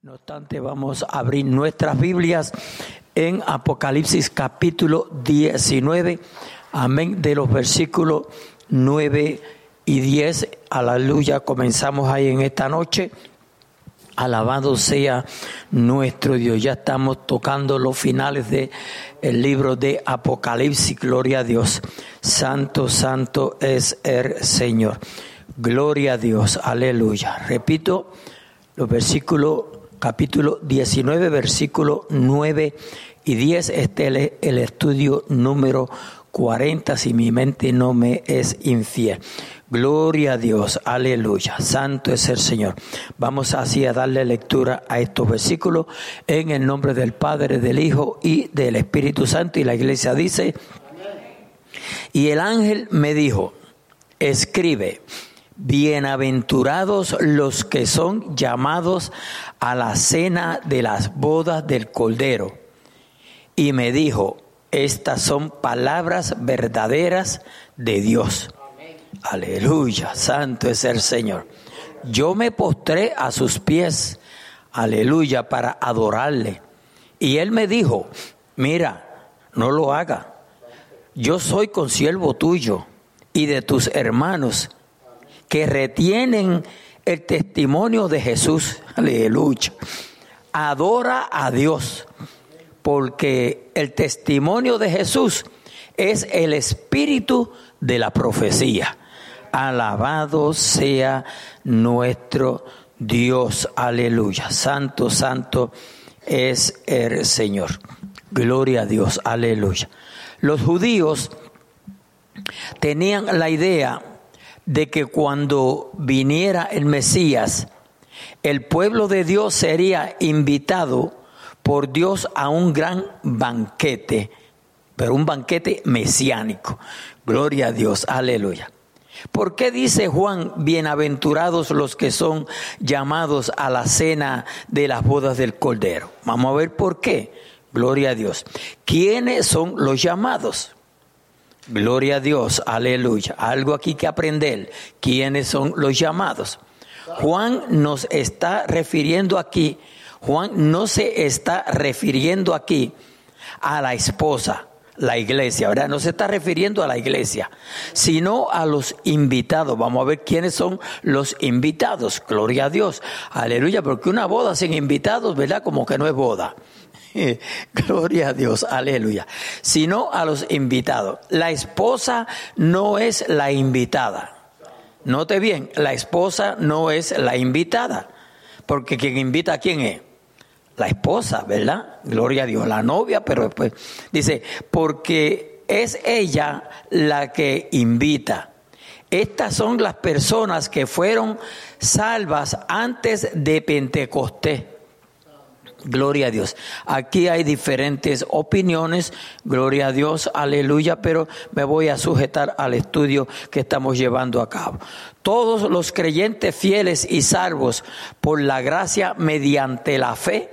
No obstante, vamos a abrir nuestras Biblias en Apocalipsis capítulo 19, amén, de los versículos 9 y 10. Aleluya, comenzamos ahí en esta noche. Alabado sea nuestro Dios. Ya estamos tocando los finales del el libro de Apocalipsis. Gloria a Dios. Santo, santo es el Señor. Gloria a Dios. Aleluya. Repito, los versículos capítulo 19, versículo 9 y 10. Este es el estudio número 40, si mi mente no me es infiel. Gloria a Dios, aleluya, santo es el Señor. Vamos así a darle lectura a estos versículos en el nombre del Padre, del Hijo y del Espíritu Santo. Y la iglesia dice, y el ángel me dijo, escribe, bienaventurados los que son llamados a la cena de las bodas del Cordero. Y me dijo, estas son palabras verdaderas de Dios. Aleluya, santo es el Señor. Yo me postré a sus pies, aleluya, para adorarle. Y él me dijo, mira, no lo haga. Yo soy consiervo tuyo y de tus hermanos que retienen el testimonio de Jesús. Aleluya. Adora a Dios, porque el testimonio de Jesús es el espíritu de la profecía. Alabado sea nuestro Dios. Aleluya. Santo, santo es el Señor. Gloria a Dios. Aleluya. Los judíos tenían la idea de que cuando viniera el Mesías, el pueblo de Dios sería invitado por Dios a un gran banquete, pero un banquete mesiánico. Gloria a Dios, aleluya. ¿Por qué dice Juan, bienaventurados los que son llamados a la cena de las bodas del Cordero? Vamos a ver por qué. Gloria a Dios. ¿Quiénes son los llamados? Gloria a Dios, aleluya. Algo aquí que aprender. ¿Quiénes son los llamados? Juan nos está refiriendo aquí, Juan no se está refiriendo aquí a la esposa, la iglesia, ¿verdad? No se está refiriendo a la iglesia, sino a los invitados. Vamos a ver quiénes son los invitados. Gloria a Dios. Aleluya, porque una boda sin invitados, ¿verdad? Como que no es boda. Gloria a Dios, aleluya. Sino a los invitados. La esposa no es la invitada. Note bien, la esposa no es la invitada. Porque quien invita a quién es? La esposa, ¿verdad? Gloria a Dios, la novia, pero después dice, porque es ella la que invita. Estas son las personas que fueron salvas antes de Pentecostés. Gloria a Dios. Aquí hay diferentes opiniones, gloria a Dios, aleluya, pero me voy a sujetar al estudio que estamos llevando a cabo. Todos los creyentes fieles y salvos por la gracia mediante la fe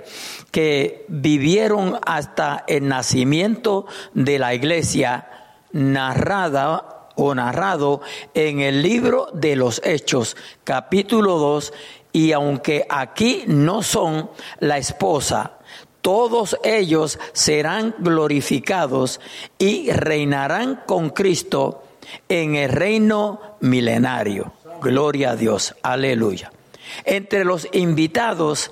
que vivieron hasta el nacimiento de la iglesia narrada o narrado en el libro de los Hechos, capítulo 2 y aunque aquí no son la esposa, todos ellos serán glorificados y reinarán con Cristo en el reino milenario. Gloria a Dios, aleluya. Entre los invitados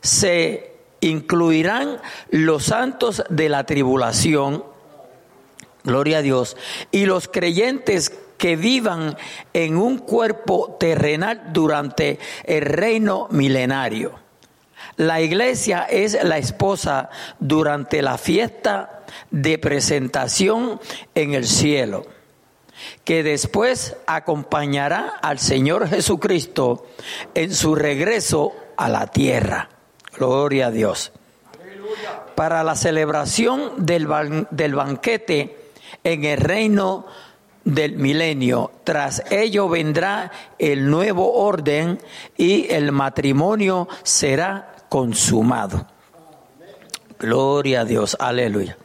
se incluirán los santos de la tribulación, gloria a Dios, y los creyentes que vivan en un cuerpo terrenal durante el reino milenario. La iglesia es la esposa durante la fiesta de presentación en el cielo, que después acompañará al Señor Jesucristo en su regreso a la tierra. Gloria a Dios. Para la celebración del, del banquete en el reino del milenio. Tras ello vendrá el nuevo orden y el matrimonio será consumado. Gloria a Dios, aleluya.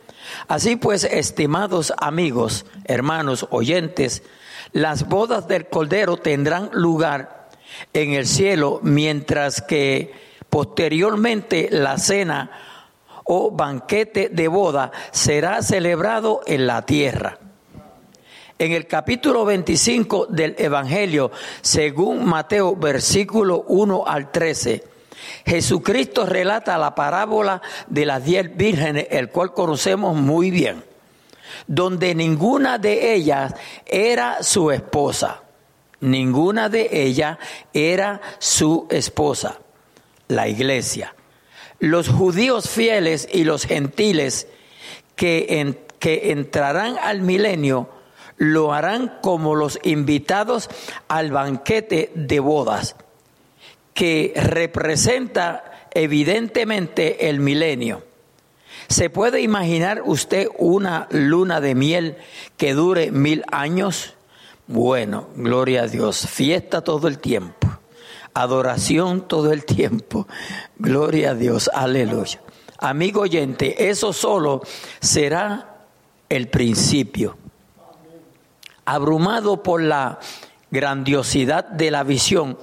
Así pues, estimados amigos, hermanos, oyentes, las bodas del Cordero tendrán lugar en el cielo, mientras que Posteriormente, la cena o banquete de boda será celebrado en la tierra. En el capítulo 25 del Evangelio, según Mateo, versículo 1 al 13, Jesucristo relata la parábola de las diez vírgenes, el cual conocemos muy bien, donde ninguna de ellas era su esposa. Ninguna de ellas era su esposa, la iglesia. Los judíos fieles y los gentiles que, que entrarán al milenio lo harán como los invitados al banquete de bodas que representa evidentemente el milenio. ¿Se puede imaginar usted una luna de miel que dure mil años? Bueno, gloria a Dios, fiesta todo el tiempo, adoración todo el tiempo, gloria a Dios, aleluya. Amigo oyente, eso solo será el principio. Abrumado por la grandiosidad de la visión,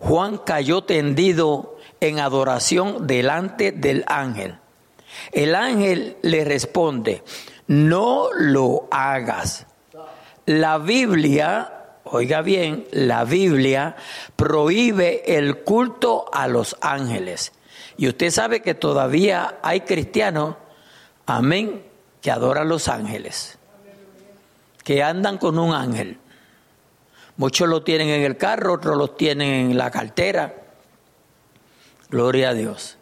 Juan cayó tendido en adoración delante del ángel. El ángel le responde, no lo hagas. La Biblia, oiga bien, la Biblia prohíbe el culto a los ángeles. Y usted sabe que todavía hay cristianos, amén, que adoran a los ángeles, que andan con un ángel. Muchos lo tienen en el carro, otros lo tienen en la cartera. Gloria a Dios.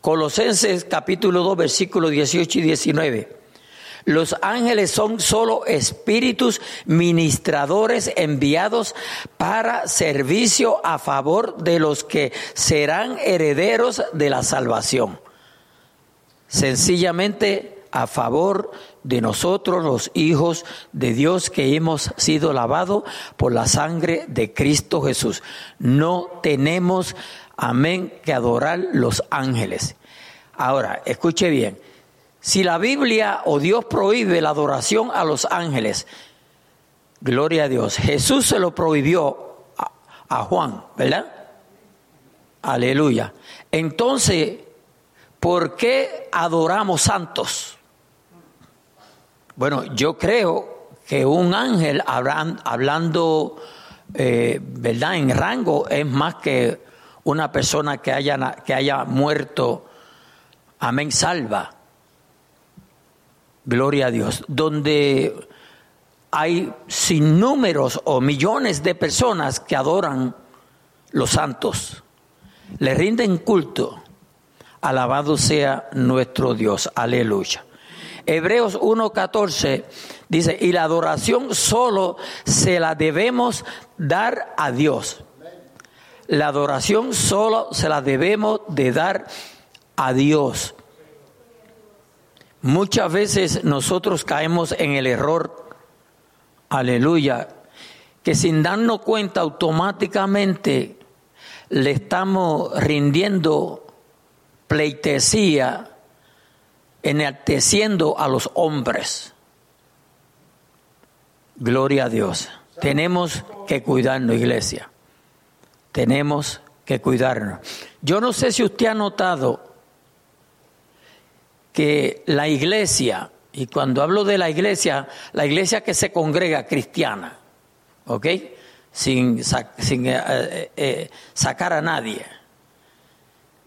Colosenses capítulo 2, versículos 18 y 19. Los ángeles son solo espíritus ministradores enviados para servicio a favor de los que serán herederos de la salvación. Sencillamente a favor de nosotros los hijos de Dios que hemos sido lavados por la sangre de Cristo Jesús. No tenemos, amén, que adorar los ángeles. Ahora, escuche bien, si la Biblia o Dios prohíbe la adoración a los ángeles, gloria a Dios, Jesús se lo prohibió a, a Juan, ¿verdad? Aleluya. Entonces, ¿por qué adoramos santos? Bueno, yo creo que un ángel hablando, eh, ¿verdad?, en rango es más que una persona que haya, que haya muerto, amén, salva. Gloria a Dios. Donde hay sin números o millones de personas que adoran los santos, le rinden culto. Alabado sea nuestro Dios. Aleluya. Hebreos 1.14 dice, y la adoración solo se la debemos dar a Dios. La adoración solo se la debemos de dar a Dios. Muchas veces nosotros caemos en el error, aleluya, que sin darnos cuenta automáticamente le estamos rindiendo pleitesía enalteciendo a los hombres. Gloria a Dios. Tenemos que cuidarnos, iglesia. Tenemos que cuidarnos. Yo no sé si usted ha notado que la iglesia, y cuando hablo de la iglesia, la iglesia que se congrega cristiana, ¿ok? Sin, eh, eh, eh, sacar a nadie.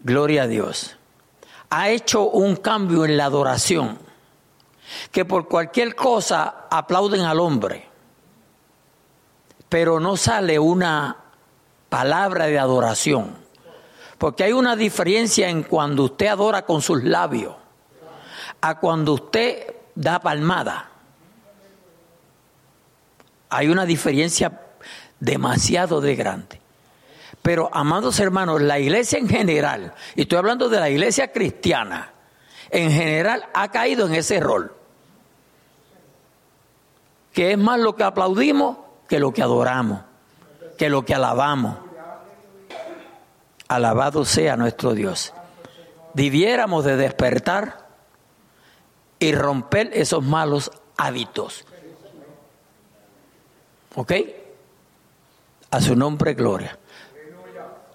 Gloria a Dios ha hecho un cambio en la adoración, que por cualquier cosa aplauden al hombre, pero no sale una palabra de adoración, porque hay una diferencia en cuando usted adora con sus labios a cuando usted da palmada. Hay una diferencia demasiado de grande. Pero, amados hermanos, la iglesia en general, y estoy hablando de la iglesia cristiana, en general ha caído en ese rol. Que es más lo que aplaudimos que lo que adoramos, que lo que alabamos. Alabado sea nuestro Dios. Debiéramos de despertar y romper esos malos hábitos. ¿Ok? A su nombre, gloria.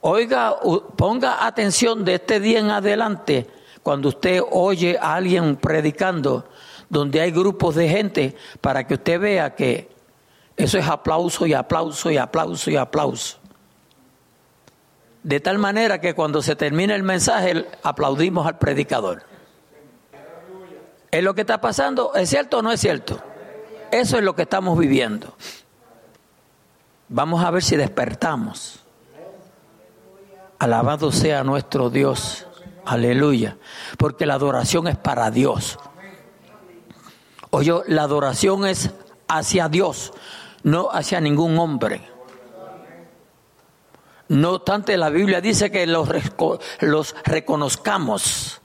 Oiga, ponga atención de este día en adelante, cuando usted oye a alguien predicando, donde hay grupos de gente, para que usted vea que eso es aplauso y aplauso y aplauso y aplauso. De tal manera que cuando se termina el mensaje aplaudimos al predicador. ¿Es lo que está pasando? ¿Es cierto o no es cierto? Eso es lo que estamos viviendo. Vamos a ver si despertamos. Alabado sea nuestro Dios. Aleluya. Porque la adoración es para Dios. Oye, la adoración es hacia Dios, no hacia ningún hombre. No obstante, la Biblia dice que los, los reconozcamos.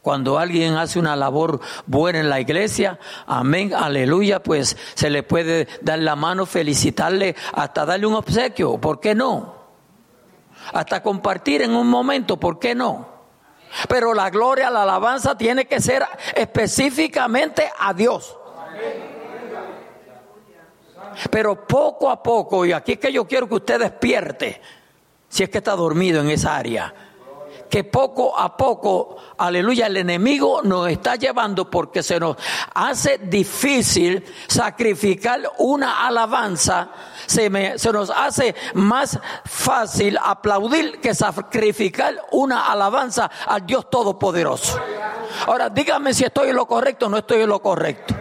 Cuando alguien hace una labor buena en la iglesia, amén, aleluya, pues se le puede dar la mano, felicitarle, hasta darle un obsequio, ¿por qué no? Hasta compartir en un momento, ¿por qué no? Pero la gloria, la alabanza tiene que ser específicamente a Dios. Pero poco a poco, y aquí es que yo quiero que usted despierte, si es que está dormido en esa área que poco a poco, aleluya, el enemigo nos está llevando porque se nos hace difícil sacrificar una alabanza, se, se nos hace más fácil aplaudir que sacrificar una alabanza al Dios Todopoderoso. Ahora, dígame si estoy en lo correcto o no estoy en lo correcto.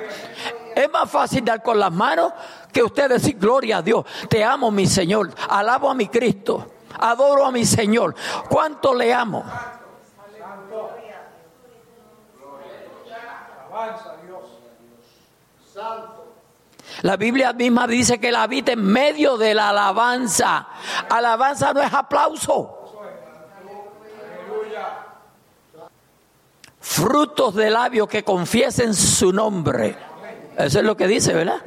Es más fácil dar con las manos que usted decir gloria a Dios. Te amo, mi Señor. Alabo a mi Cristo. Adoro a mi Señor. ¿Cuánto le amo? La Biblia misma dice que la habita en medio de la alabanza. Alabanza no es aplauso. Frutos de labios que confiesen su nombre. Eso es lo que dice, ¿verdad?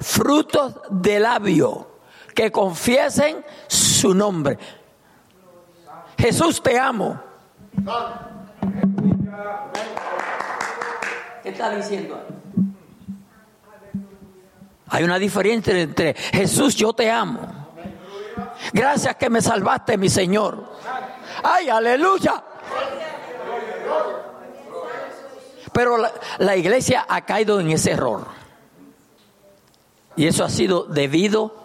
Frutos de labio que confiesen su nombre. Jesús te amo. ¿Qué está diciendo? Hay una diferencia entre Jesús, yo te amo. Gracias que me salvaste, mi Señor. Ay, aleluya. Pero la, la, iglesia ha caído en ese error. Y eso ha sido debido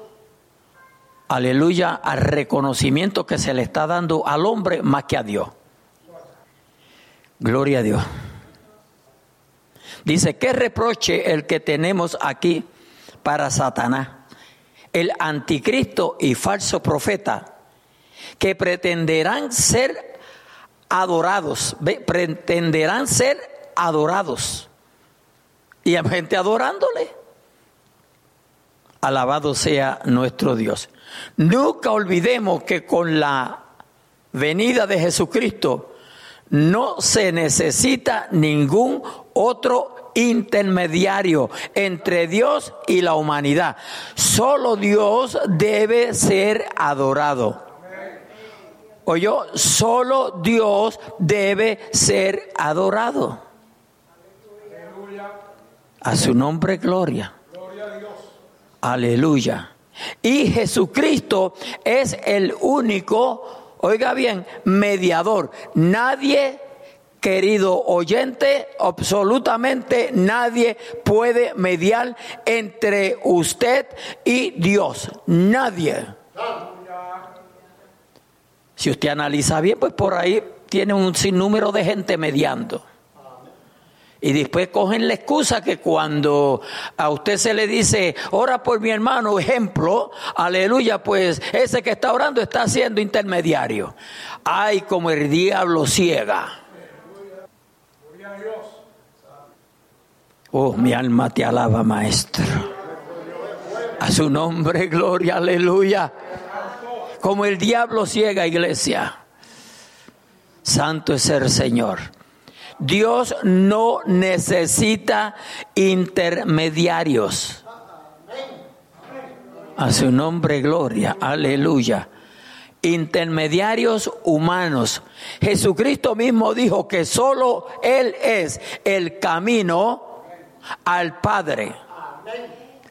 aleluya, al reconocimiento que se le está dando al hombre más que a Dios. Gloria a Dios. Dice, ¿qué reproche el que tenemos aquí para Satanás? El anticristo y falso profeta, que pretenderán ser adorados, pretenderán ser adorados. Y hay gente adorándole. Alabado sea nuestro Dios. Nunca olvidemos que con la venida de Jesucristo no se necesita ningún otro intermediario entre Dios y la humanidad. Solo Dios debe ser adorado. yo solo Dios debe ser adorado. A su nombre, gloria. Aleluya. Y Jesucristo es el único, oiga bien, mediador. Nadie, querido oyente, absolutamente nadie puede mediar entre usted y Dios. Nadie. Si usted analiza bien, pues por ahí tiene un sinnúmero de gente mediando. Y después cogen la excusa que cuando a usted se le dice, ora por mi hermano, ejemplo, aleluya, pues ese que está orando está siendo intermediario. Ay, como el diablo ciega. Oh, mi alma te alaba, maestro. A su nombre, gloria, aleluya. Como el diablo ciega, iglesia. Santo es el Señor. Dios no necesita intermediarios. A su nombre, gloria, aleluya. Intermediarios humanos. Jesucristo mismo dijo que solo Él es el camino al Padre.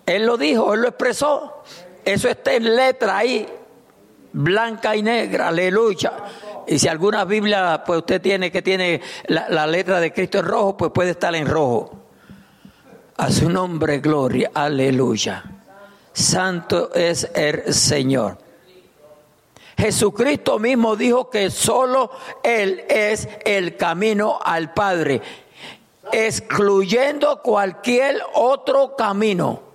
Él lo dijo, Él lo expresó. Eso está en letra ahí. blanca y negra, aleluya. Y si alguna Biblia, pues usted tiene que tiene la, la letra de Cristo en rojo, pues puede estar en rojo. A su nombre, gloria, aleluya. Santo es el Señor. Jesucristo mismo dijo que solo Él es el camino al Padre, excluyendo cualquier otro camino.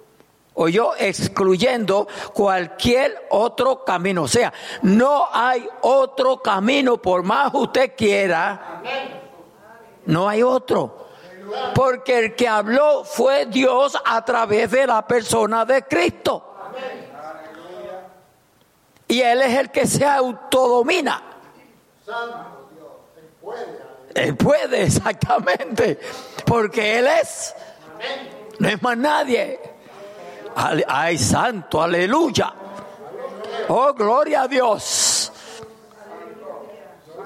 O yo excluyendo cualquier otro camino. O sea, no hay otro camino, por más usted quiera. No hay otro. Porque el que habló fue Dios a través de la persona de Cristo. Y Él es el que se autodomina. Él puede, exactamente. Porque Él es. No es más nadie. Ay, santo, aleluya. Oh, gloria a Dios.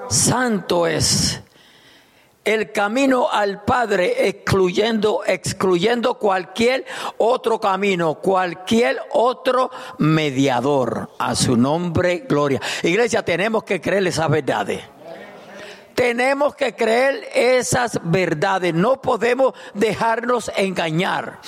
Santo es el camino al Padre, excluyendo, excluyendo cualquier otro camino, cualquier otro mediador. A su nombre, gloria. Iglesia, tenemos que creer esas verdades. Tenemos que creer esas verdades. No podemos dejarnos engañar.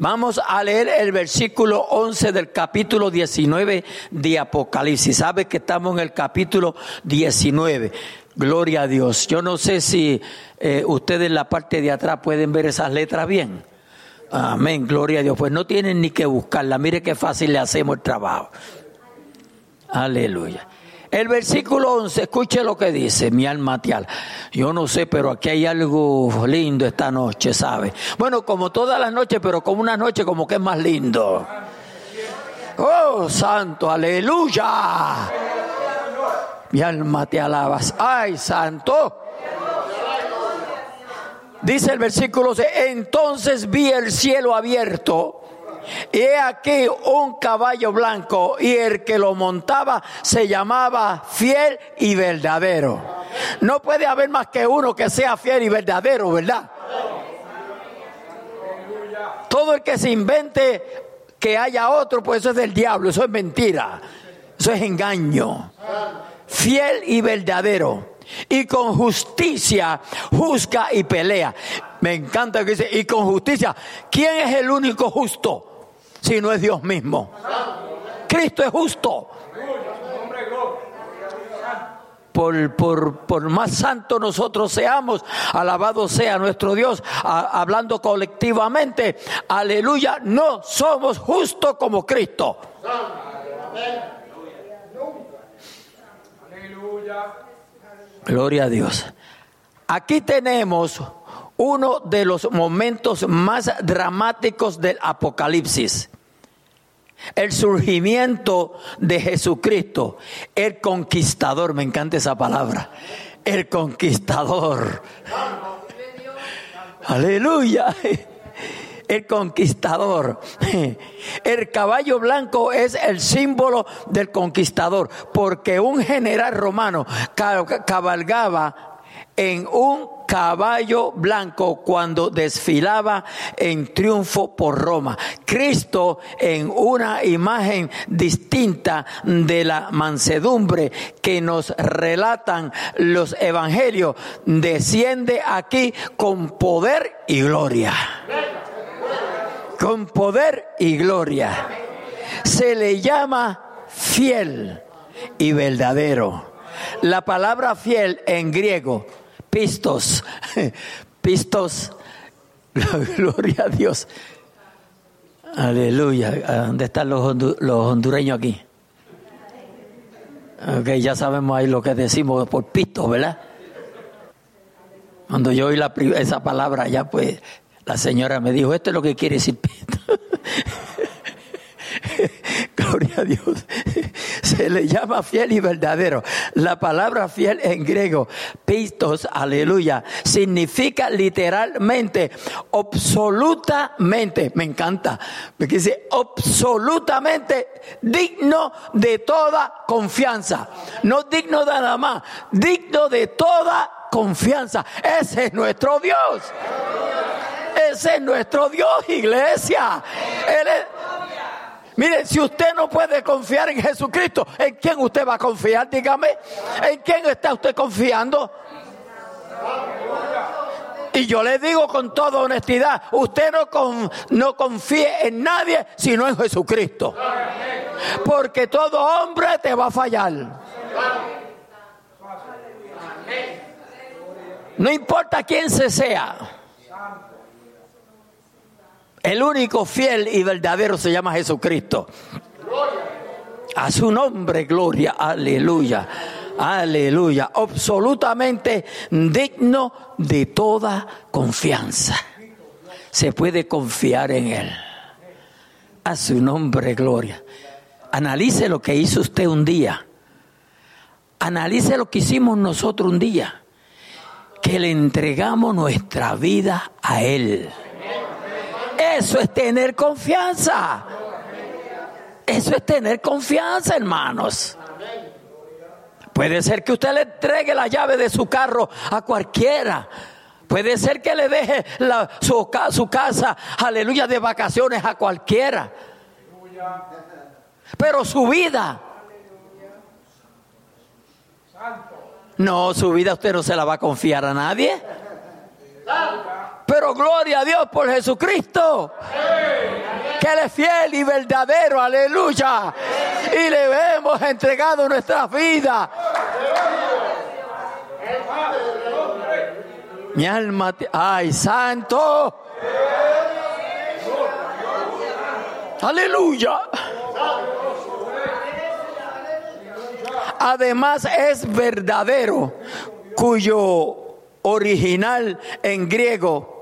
Vamos a leer el versículo 11 del capítulo 19 de Apocalipsis. Sabe que estamos en el capítulo 19. Gloria a Dios. Yo no sé si eh, ustedes en la parte de atrás pueden ver esas letras bien. Amén, gloria a Dios. Pues no tienen ni que buscarla. Mire qué fácil le hacemos el trabajo. Aleluya. El versículo 11, escuche lo que dice mi alma tial. Yo no sé, pero aquí hay algo lindo esta noche, ¿sabe? Bueno, como todas las noches, pero como una noche como que es más lindo. Oh, santo, aleluya. Mi alma te alabas. Ay, santo. Dice el versículo 11, entonces vi el cielo abierto y he aquí un caballo blanco y el que lo montaba se llamaba fiel y verdadero. No puede haber más que uno que sea fiel y verdadero, ¿verdad? Todo el que se invente que haya otro, pues eso es del diablo, eso es mentira, eso es engaño. Fiel y verdadero. Y con justicia juzga y pelea. Me encanta que dice, y con justicia, ¿quién es el único justo? Si no es Dios mismo. Cristo es justo. Por, por, por, más santo nosotros seamos, alabado sea nuestro Dios, hablando colectivamente, aleluya, no somos justos como Cristo. Gloria a Dios. Aquí tenemos uno de los momentos más dramáticos del Apocalipsis. El surgimiento de Jesucristo, el conquistador, me encanta esa palabra, el conquistador. Aleluya. El conquistador. El caballo blanco es el símbolo del conquistador, porque un general romano cabalgaba en un caballo blanco cuando desfilaba en triunfo por Roma. Cristo en una imagen distinta de la mansedumbre que nos relatan los evangelios, desciende aquí con poder y gloria. Con poder y gloria. Se le llama fiel y verdadero. La palabra fiel en griego pistos, pistos, gloria a Dios. Aleluya. ¿Dónde están los, hondureños aquí? Ok, ya sabemos ahí lo que decimos por pistos, ¿verdad? Cuando yo oí esa palabra ya pues la señora me dijo, esto es lo que quiere decir pisto. Gloria a Dios. Se le llama fiel y verdadero. La palabra fiel en griego, pistos, aleluya, significa literalmente, absolutamente, me encanta, porque dice absolutamente digno de toda confianza. No digno de nada más, digno de toda confianza. Ese es nuestro Dios. Ese es nuestro Dios, iglesia. Él es, Mire, si usted no puede confiar en Jesucristo, ¿en quién usted va a confiar? Dígame, ¿en quién está usted confiando? Y yo le digo con toda honestidad, usted no, no confíe en nadie sino en Jesucristo. Porque todo hombre te va a fallar. No importa quién se sea. El único fiel y verdadero se llama Jesucristo. A su nombre, gloria, aleluya. Aleluya. Absolutamente digno de toda confianza. Se puede confiar en Él. A su nombre, gloria. Analice lo que hizo usted un día. Analice lo que hicimos nosotros un día. Que le entregamos nuestra vida a Él. Eso es tener confianza. Eso es tener confianza, hermanos. Puede ser que usted le entregue la llave de su carro a cualquiera. Puede ser que le deje su, su casa, aleluya, de vacaciones a cualquiera. Pero su vida. No, su vida usted no se la va a confiar a nadie. Pero gloria a Dios por Jesucristo. Que Él es fiel y verdadero, aleluya. Y le hemos entregado nuestra vida. Mi alma, ay, santo. Aleluya. Además es verdadero, cuyo original en griego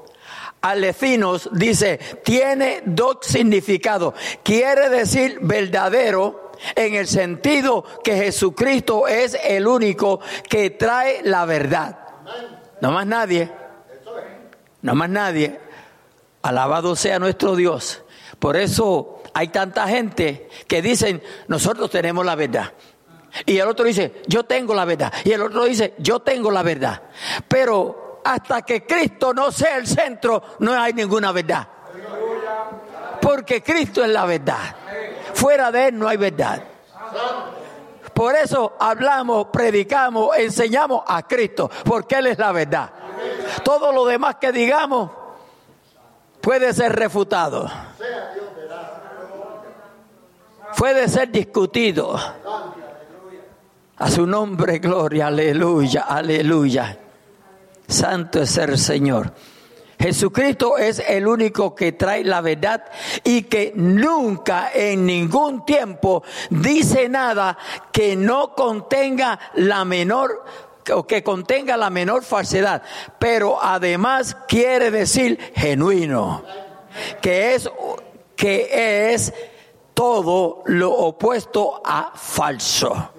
Alecinos dice, tiene dos significados. Quiere decir verdadero en el sentido que Jesucristo es el único que trae la verdad. No más nadie. No más nadie. Alabado sea nuestro Dios. Por eso hay tanta gente que dicen, nosotros tenemos la verdad. Y el otro dice, yo tengo la verdad. Y el otro dice, yo tengo la verdad. Pero hasta que Cristo no sea el centro, no hay ninguna verdad. Porque Cristo es la verdad. Fuera de Él no hay verdad. Por eso hablamos, predicamos, enseñamos a Cristo, porque Él es la verdad. Todo lo demás que digamos puede ser refutado. Puede ser discutido. A su nombre, gloria, aleluya, aleluya. Santo es el Señor. Jesucristo es el único que trae la verdad y que nunca en ningún tiempo dice nada que no contenga la menor o que contenga la menor falsedad, pero además quiere decir genuino, que es que es todo lo opuesto a falso.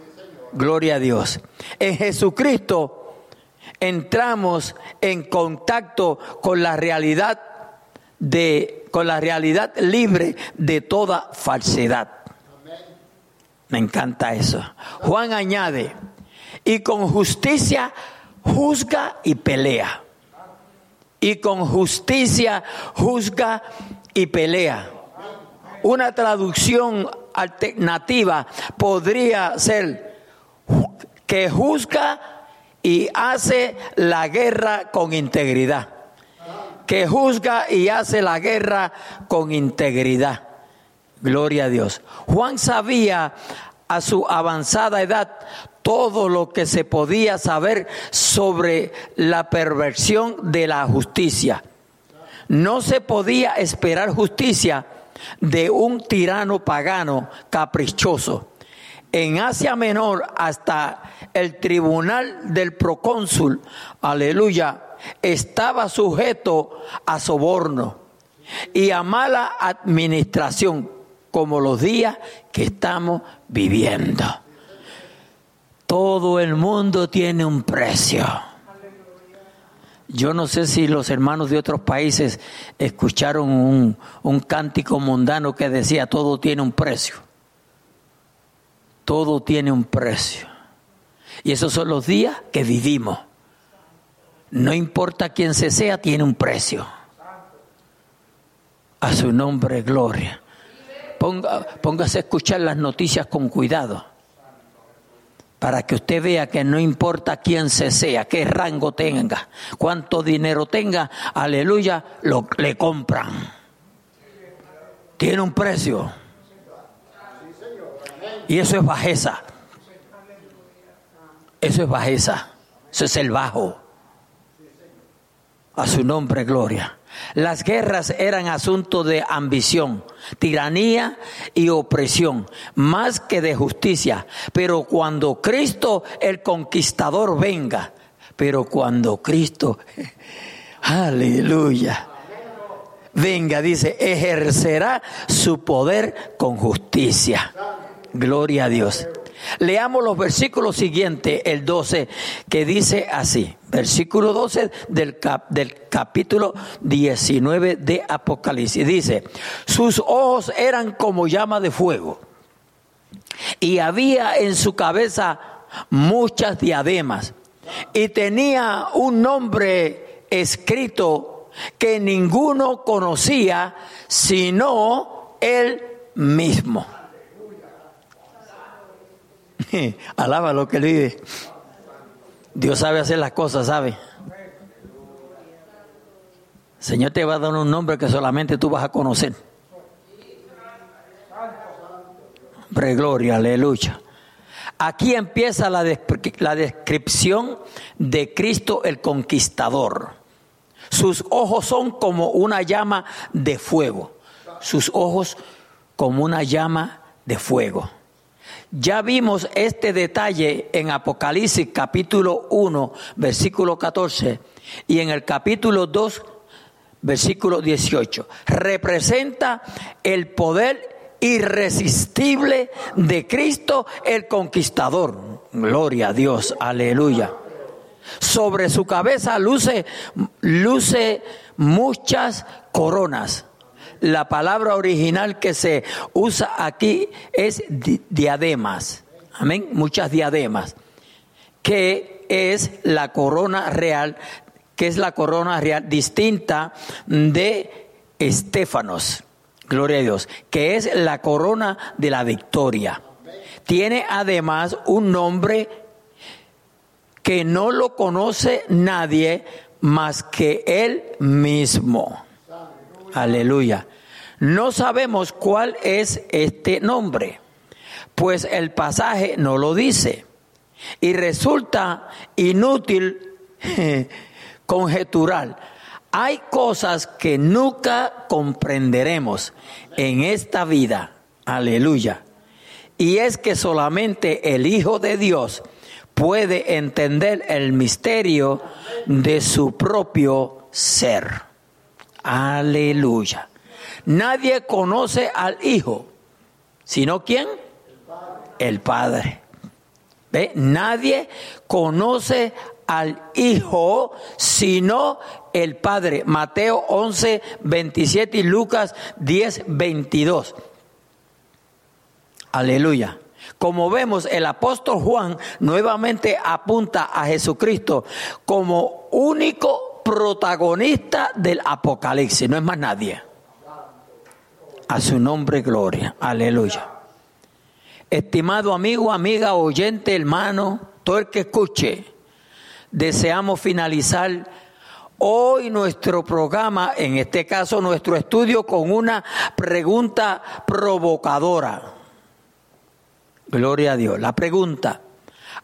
Gloria a Dios. En Jesucristo entramos en contacto con la realidad de con la realidad libre de toda falsedad. Me encanta eso. Juan añade, y con justicia juzga y pelea. Y con justicia juzga y pelea. Una traducción alternativa podría ser que juzga y hace la guerra con integridad. Que juzga y hace la guerra con integridad. Gloria a Dios. Juan sabía a su avanzada edad todo lo que se podía saber sobre la perversión de la justicia. No se podía esperar justicia de un tirano pagano caprichoso en Asia Menor hasta el tribunal del procónsul, aleluya, estaba sujeto a soborno y a mala administración, como los días que estamos viviendo. Todo el mundo tiene un precio. Yo no sé si los hermanos de otros países escucharon un, cántico mundano que decía todo tiene un precio todo tiene un precio. Y esos son los días que vivimos. No importa quién se sea, tiene un precio. A su nombre, gloria. Póngase a escuchar las noticias con cuidado. Para que usted vea que no importa quién se sea, qué rango tenga, cuánto dinero tenga, aleluya, lo, le compran. Tiene un precio. Y eso es bajeza. Eso es bajeza. Eso es el bajo. A su nombre, gloria. Las guerras eran asunto de ambición, tiranía y opresión, más que de justicia. Pero cuando Cristo el conquistador venga, pero cuando Cristo, aleluya, venga, dice, ejercerá su poder con justicia. Gloria a Dios. Leamos los versículos siguientes, el 12, que dice así, versículo 12 del, del capítulo 19 de Apocalipsis. Dice, sus ojos eran como llama de fuego y había en su cabeza muchas diademas y tenía un nombre escrito que ninguno conocía sino él mismo. Alaba lo que dice. Dios sabe hacer las cosas, ¿sabe? Señor te va a dar un nombre que solamente tú vas a conocer. Pregloria, aleluya. Aquí empieza la descripción de Cristo el Conquistador. Sus ojos son como una llama de fuego. Sus ojos como una llama de fuego. Ya vimos este detalle en Apocalipsis capítulo 1, versículo 14 y en el capítulo 2, versículo 18. Representa el poder irresistible de Cristo el conquistador. Gloria a Dios, aleluya. Sobre su cabeza luce, luce muchas coronas la palabra original que se usa aquí es diademas. Amén. Muchas diademas. Que es la corona real, que es la corona real distinta de Estefanos. Gloria a Dios. Que es la corona de la victoria. Tiene además un nombre que no lo conoce nadie más que él mismo. Aleluya. No sabemos cuál es este nombre, pues el pasaje no lo dice. Y resulta inútil conjetural. Hay cosas que nunca comprenderemos en esta vida. Aleluya. Y es que solamente el Hijo de Dios puede entender el misterio de su propio ser. Aleluya. Nadie conoce al Hijo, sino quién? El Padre. ¿Ve? Nadie conoce al Hijo sino el Padre. Mateo 11, 27 y Lucas 10, 22. Aleluya. Como vemos, el apóstol Juan nuevamente apunta a Jesucristo como único protagonista del Apocalipsis, no es más nadie. A su nombre, gloria. Aleluya. Estimado amigo, amiga, oyente, hermano, todo el que escuche, deseamos finalizar hoy nuestro programa, en este caso nuestro estudio, con una pregunta provocadora. Gloria a Dios. La pregunta,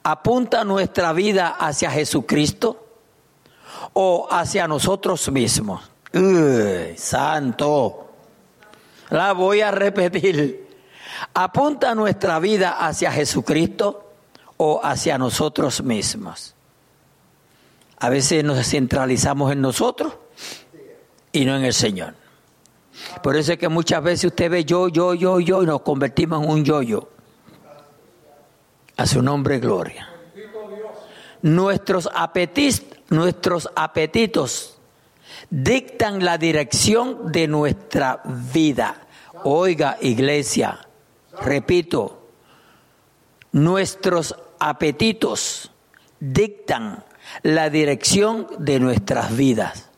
¿apunta nuestra vida hacia Jesucristo? O hacia nosotros mismos. santo. La voy a repetir. ¿Apunta nuestra vida hacia Jesucristo o hacia nosotros mismos? A veces nos centralizamos en nosotros y no en el Señor. Por eso es que muchas veces usted ve yo, yo, yo, yo y nos convertimos en un yo-yo. A su nombre, gloria. Nuestros apetitos Nuestros apetitos dictan la dirección de nuestra vida. Oiga, iglesia, repito, nuestros apetitos dictan la dirección de nuestras vidas.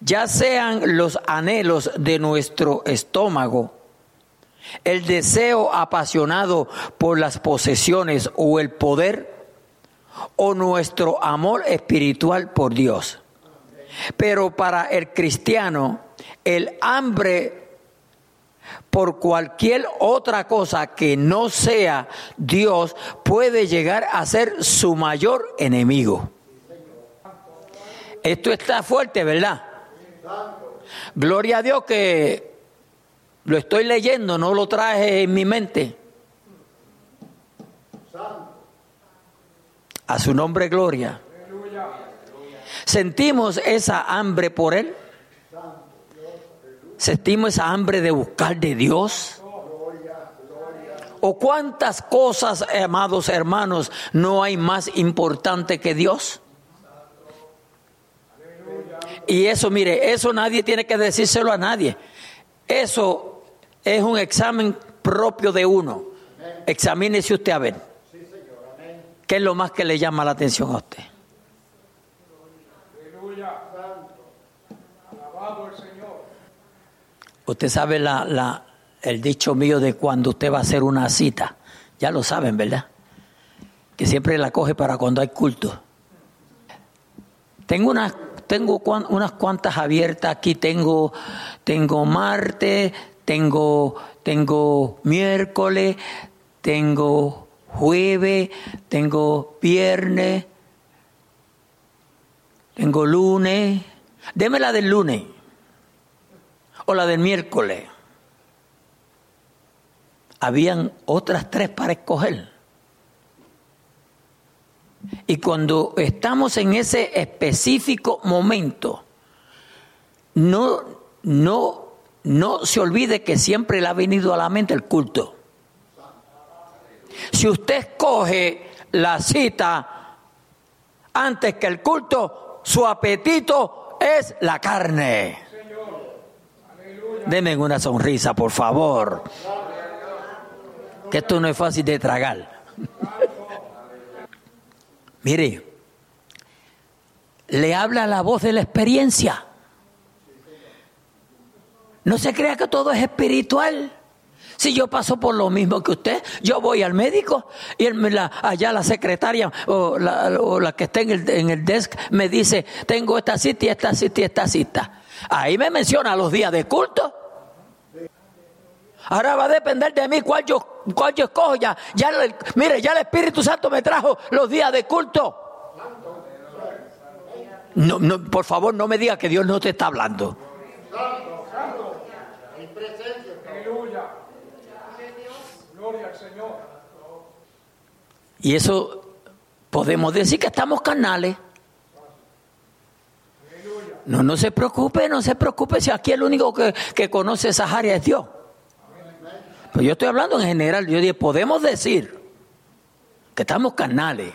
Ya sean los anhelos de nuestro estómago el deseo apasionado por las posesiones o el poder, o nuestro amor espiritual por Dios. Pero para el cristiano, el hambre por cualquier otra cosa que no sea Dios puede llegar a ser su mayor enemigo. Esto está fuerte, ¿verdad? Gloria a Dios que lo estoy leyendo, no lo traje en mi mente. A su nombre, gloria. Sentimos esa hambre por Él. Sentimos esa hambre de buscar de Dios. ¿O cuántas cosas, amados hermanos, no hay más importante que Dios? Y eso, mire, eso nadie tiene que decírselo a nadie. Eso es un examen propio de uno. Examínese usted a ver. ¿Qué es lo más que le llama la atención a usted? Usted sabe la, la, el dicho mío de cuando usted va a hacer una cita. Ya lo saben, ¿verdad? Que siempre la coge para cuando hay culto. Tengo unas, tengo unas cuantas abiertas aquí. Tengo, tengo martes, tengo, tengo miércoles, tengo jueves, tengo viernes, tengo lunes. Deme la del lunes o la del miércoles. Habían otras tres para escoger. Y cuando estamos en ese específico momento, no, no, no se olvide que siempre le ha venido a la mente el culto. Si usted escoge la cita antes que el culto, su apetito es la carne. Deme una sonrisa, por favor. Que esto no es fácil de tragar. Mire, le habla la voz de la experiencia. No se crea que todo es espiritual. Si yo paso por lo mismo que usted, yo voy al médico y allá la secretaria o la, que está en el, en el, desk me dice, tengo esta cita y esta cita y esta cita. Ahí me menciona los días de culto. Ahora va a depender de mí cuál yo, cuál yo escojo. Ya, ya, mire, ya el Espíritu Santo me trajo los días de culto. No, no, por favor, no me diga que Dios no te está hablando. Y eso podemos decir que estamos canales. No, no se preocupe, no se preocupe si aquí el único que, que conoce esas áreas es Dios. Pero yo estoy hablando en general. Yo dije, podemos decir que estamos canales.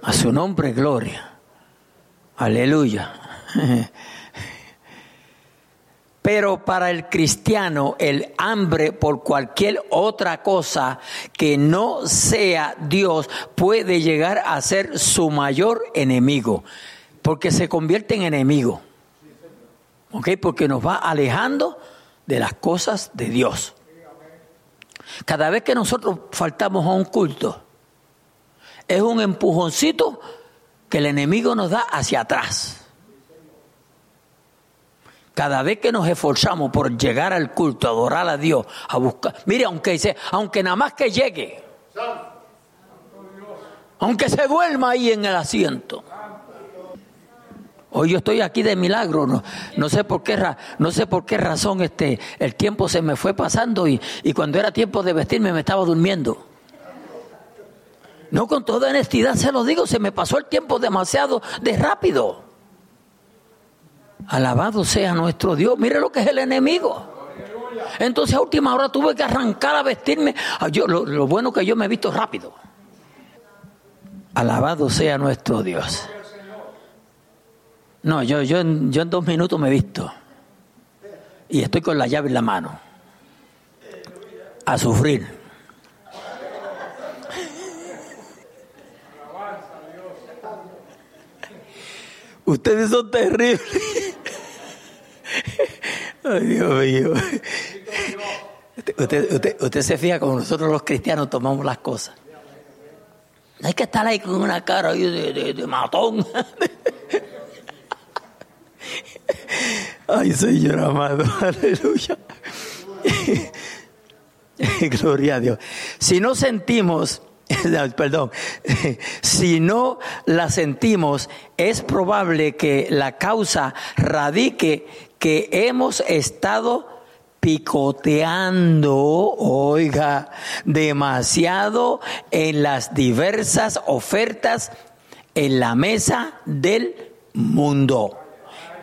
A su nombre, gloria. Aleluya. Pero para el cristiano el hambre por cualquier otra cosa que no sea Dios puede llegar a ser su mayor enemigo, porque se convierte en enemigo. ¿Ok? Porque nos va alejando de las cosas de Dios. Cada vez que nosotros faltamos a un culto, es un empujoncito que el enemigo nos da hacia atrás. Cada vez que nos esforzamos por llegar al culto, adorar a Dios, a buscar, mire, aunque dice, aunque nada más que llegue, aunque se duerma ahí en el asiento. Hoy yo estoy aquí de milagro, no, no, sé por qué no sé por qué razón este el tiempo se me fue pasando y, y cuando era tiempo de vestirme me estaba durmiendo. No con toda honestidad se lo digo, se me pasó el tiempo demasiado de rápido. Alabado sea nuestro Dios. Mire lo que es el enemigo. Entonces a última hora tuve que arrancar a vestirme. Ah, yo, lo, bueno que yo me he visto rápido. Alabado sea nuestro Dios. No, yo, yo, yo en dos minutos me he visto. Y estoy con la llave en la mano. A sufrir. Ustedes son terribles. Ay, Dios mío. Usted, usted, usted se fija como nosotros los cristianos tomamos las cosas. No hay que estar ahí con una cara de, de, de matón. Ay, Señor amado, aleluya. Gloria a Dios. Si no sentimos, perdón, si no la sentimos, es probable que la causa radique que hemos estado picoteando, oiga, demasiado en las diversas ofertas en la mesa del mundo.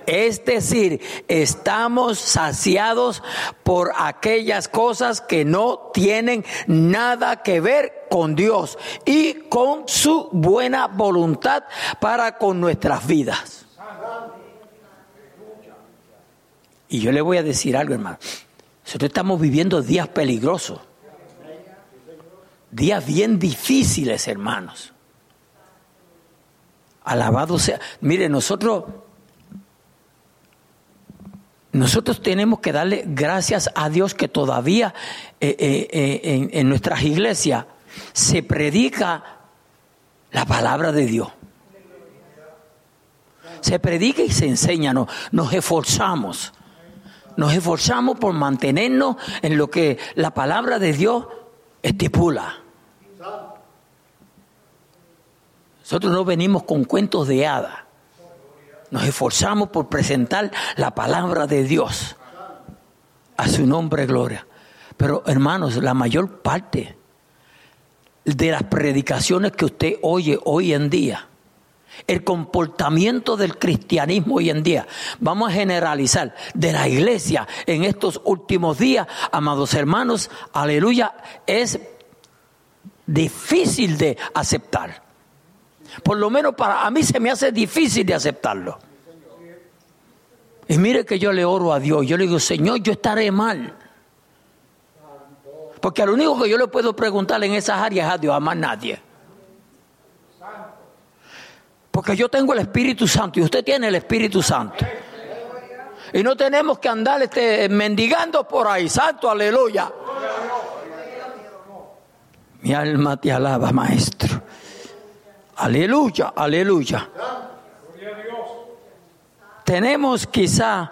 Es decir, estamos saciados por aquellas cosas que no tienen nada que ver con Dios y con su buena voluntad para con nuestras vidas. Y yo le voy a decir algo, hermano. Nosotros estamos viviendo días peligrosos, días bien difíciles, hermanos. Alabado sea. Mire, nosotros nosotros tenemos que darle gracias a Dios que todavía eh, eh, eh, en, nuestras iglesias se predica la palabra de Dios. Se predica y se enseña, no, nos esforzamos. Nos esforzamos por mantenernos en lo que la palabra de Dios estipula. Nosotros no venimos con cuentos de hadas. Nos esforzamos por presentar la palabra de Dios. A su nombre, gloria. Pero hermanos, la mayor parte de las predicaciones que usted oye hoy en día, el comportamiento del cristianismo hoy en día, vamos a generalizar, de la iglesia en estos últimos días, amados hermanos, aleluya, es difícil de aceptar. Por lo menos para a mí se me hace difícil de aceptarlo. Y mire que yo le oro a Dios, yo le digo, Señor, yo estaré mal. Porque lo único que yo le puedo preguntar en esas áreas es a Dios, a más nadie. Porque yo tengo el Espíritu Santo y usted tiene el Espíritu Santo. Y no tenemos que andar este, mendigando por ahí, santo, aleluya. Mi alma te alaba, maestro. Aleluya, aleluya. Tenemos quizá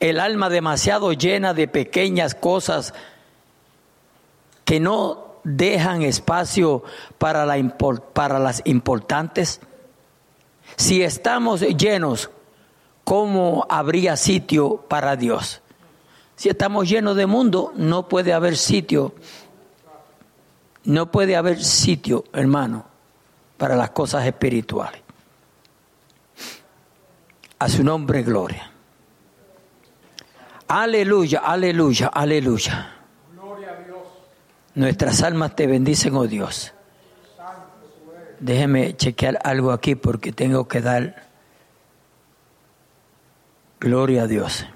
el alma demasiado llena de pequeñas cosas que no dejan espacio para, la, para las importantes. Si estamos llenos, ¿cómo habría sitio para Dios? Si estamos llenos de mundo, no puede haber sitio. No puede haber sitio, hermano para las cosas espirituales. A su nombre, gloria. Aleluya, aleluya, aleluya. Nuestras almas te bendicen, oh Dios. Déjeme chequear algo aquí porque tengo que dar gloria a Dios.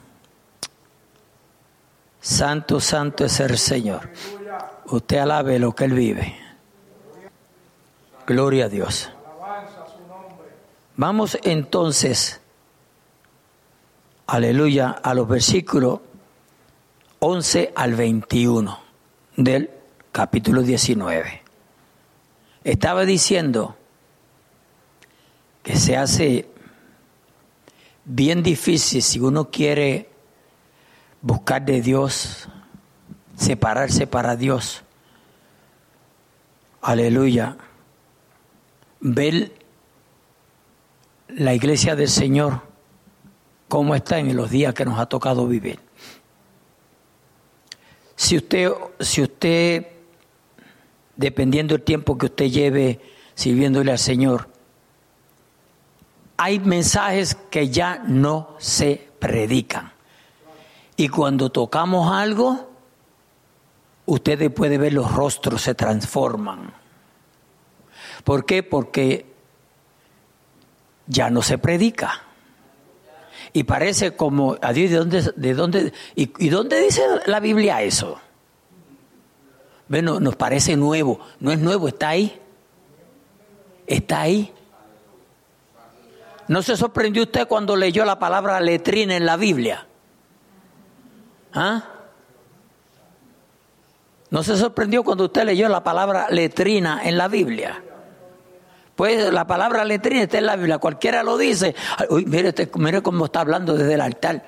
Santo, santo es el Señor. Usted alabe lo que Él vive. Gloria a Dios. Vamos entonces, aleluya, a los versículos 11 al 21 del capítulo 19. Estaba diciendo que se hace bien difícil si uno quiere buscar de Dios, separarse para Dios. Aleluya ver la iglesia del Señor cómo está en los días que nos ha tocado vivir. Si usted, si usted, dependiendo del tiempo que usted lleve sirviéndole al Señor, hay mensajes que ya no se predican. Y cuando tocamos algo, ustedes pueden ver los rostros se transforman. ¿Por qué? Porque ya no se predica. Y parece como, a Dios, ¿de dónde, de dónde, y, dónde dice la Biblia eso? Bueno, nos parece nuevo. No es nuevo, está ahí. Está ahí. ¿No se sorprendió usted cuando leyó la palabra letrina en la Biblia? ¿Ah? ¿No se sorprendió cuando usted leyó la palabra letrina en la Biblia? Pues la palabra letrina está en la Biblia, cualquiera lo dice. Uy, mire, este, mire cómo está hablando desde el altar.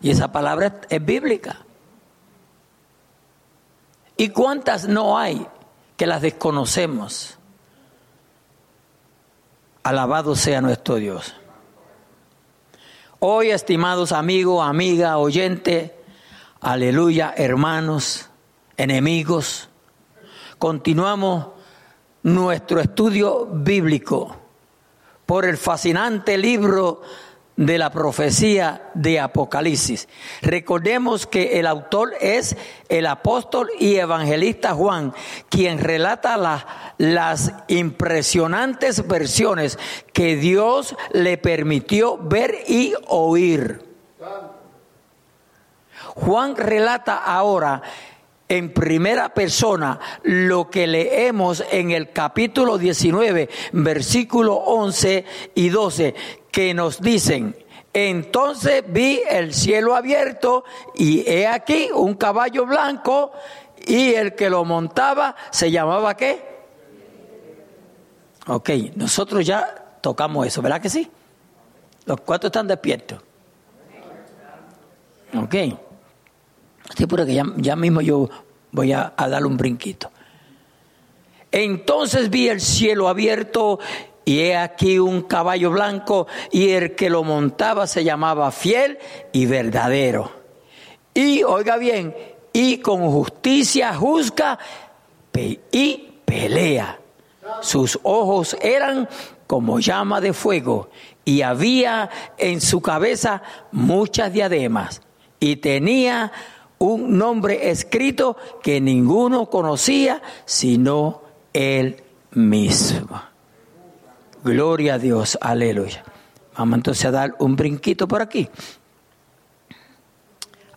Y esa palabra es, es bíblica. ¿Y cuántas no hay que las desconocemos? Alabado sea nuestro Dios. Hoy, estimados amigos, amiga, oyente, aleluya, hermanos, enemigos, continuamos nuestro estudio bíblico por el fascinante libro de la profecía de Apocalipsis. Recordemos que el autor es el apóstol y evangelista Juan, quien relata las impresionantes versiones que Dios le permitió ver y oír. Juan relata ahora en primera persona lo que leemos en el capítulo 19, versículo 11 y 12, que nos dicen, entonces vi el cielo abierto y he aquí un caballo blanco y el que lo montaba se llamaba qué? Ok, nosotros ya tocamos eso, ¿verdad que sí? Los cuatro están despiertos. Ok. Sí, porque ya, ya mismo yo voy a, a darle un brinquito. Entonces vi el cielo abierto y he aquí un caballo blanco y el que lo montaba se llamaba fiel y verdadero. Y oiga bien, y con justicia juzga y pelea. Sus ojos eran como llama de fuego y había en su cabeza muchas diademas y tenía un nombre escrito que ninguno conocía sino él mismo. Gloria a Dios, aleluya. Vamos entonces a dar un brinquito por aquí.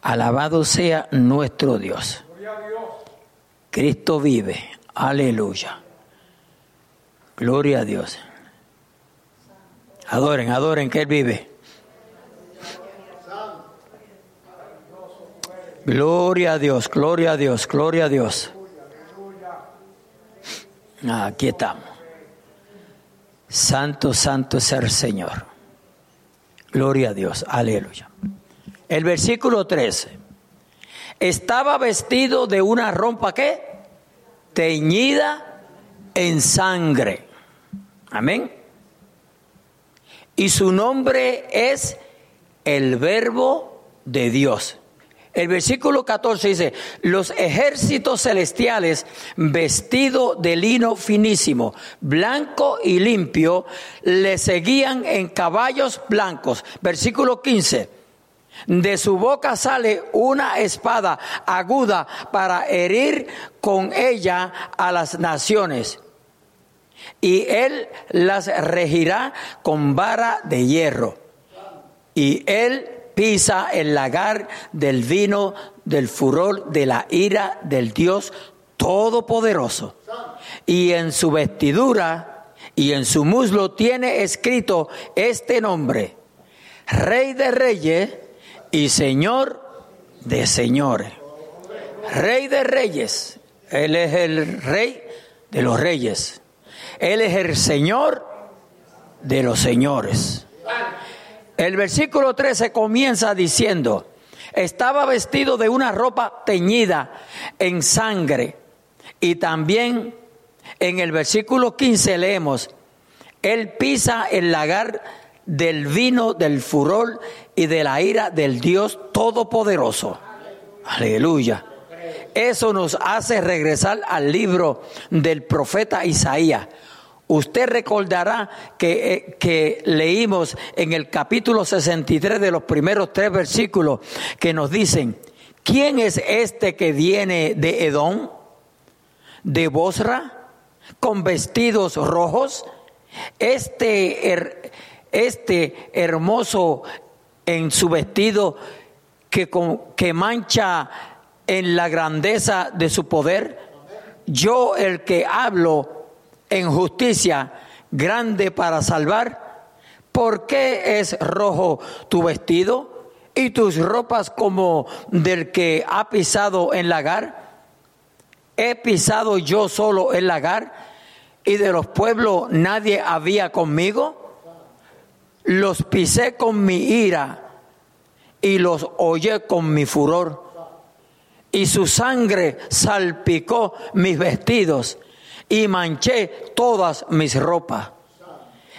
Alabado sea nuestro Dios. Cristo vive, aleluya. Gloria a Dios. Adoren, adoren que Él vive. Gloria a Dios, gloria a Dios, gloria a Dios. Aquí estamos. Santo, santo es el Señor. Gloria a Dios, aleluya. El versículo 13. Estaba vestido de una rompa que teñida en sangre. Amén. Y su nombre es el verbo de Dios. El versículo 14 dice, los ejércitos celestiales vestidos de lino finísimo, blanco y limpio, le seguían en caballos blancos. Versículo 15, de su boca sale una espada aguda para herir con ella a las naciones. Y él las regirá con vara de hierro. Y él pisa el lagar del vino del furor de la ira del Dios Todopoderoso. Y en su vestidura y en su muslo tiene escrito este nombre, Rey de Reyes y Señor de Señores. Rey de Reyes, Él es el Rey de los Reyes. Él es el Señor de los Señores. El versículo 13 comienza diciendo, estaba vestido de una ropa teñida en sangre. Y también en el versículo 15 leemos, él pisa el lagar del vino, del furor y de la ira del Dios Todopoderoso. Aleluya. Eso nos hace regresar al libro del profeta Isaías Usted recordará que, eh, que, leímos en el capítulo 63 de los primeros tres versículos que nos dicen, ¿quién es este que viene de Edom? ¿De Bosra? ¿Con vestidos rojos? Este, este hermoso en su vestido que, que mancha en la grandeza de su poder. Yo el que hablo en justicia grande para salvar? ¿Por qué es rojo tu vestido y tus ropas como del que ha pisado en lagar? he pisado yo solo el lagar y de los pueblos nadie había conmigo. Los pisé con mi ira y los hollé con mi furor. Y su sangre salpicó mis vestidos y manché todas mis ropas.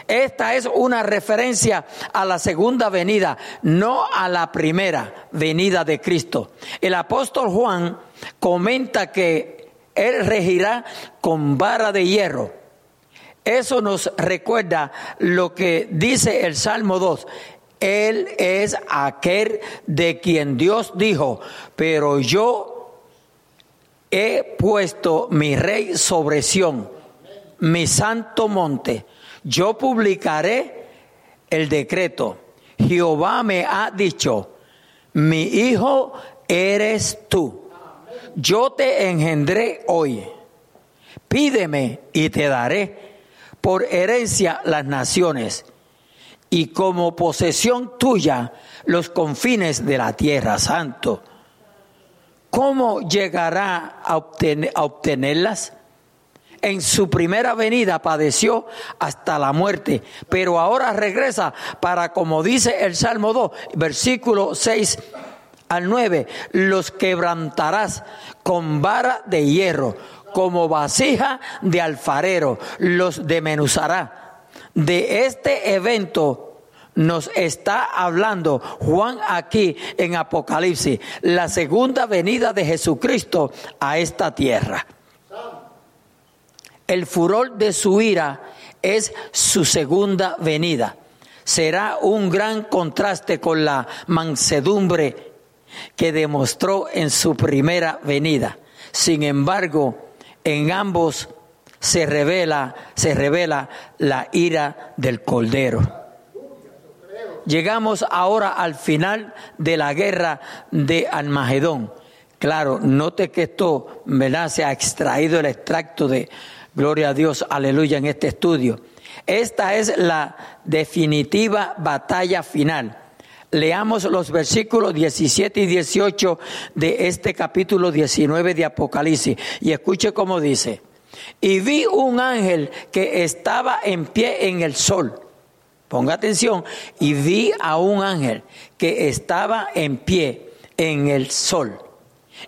Esta es una referencia a la segunda venida, no a la primera venida de Cristo. El apóstol Juan comenta que él regirá con vara de hierro. Eso nos recuerda lo que dice el Salmo 2. Él es aquel de quien Dios dijo, pero yo he puesto mi rey sobre Sión, mi santo monte. Yo publicaré el decreto. Jehová me ha dicho, mi hijo eres tú. Yo te engendré hoy. Pídeme y te daré por herencia las naciones y como posesión tuya los confines de la tierra, santo. ¿Cómo llegará a, obtenerlas? En su primera venida padeció hasta la muerte, pero ahora regresa para, como dice el Salmo 2, versículo 6 al 9, los quebrantarás con vara de hierro, como vasija de alfarero, los demenuzará de este evento nos está hablando Juan aquí en Apocalipsis, la segunda venida de Jesucristo a esta tierra. El furor de su ira es su segunda venida. Será un gran contraste con la mansedumbre que demostró en su primera venida. Sin embargo, en ambos se revela, se revela la ira del Cordero. Llegamos ahora al final de la guerra de Almagedón. Claro, note que esto ¿verdad? se ha extraído el extracto de Gloria a Dios, aleluya, en este estudio. Esta es la definitiva batalla final. Leamos los versículos 17 y 18 de este capítulo 19 de Apocalipsis y escuche cómo dice. Y vi un ángel que estaba en pie en el sol. Ponga atención. Y vi a un ángel que estaba en pie en el sol.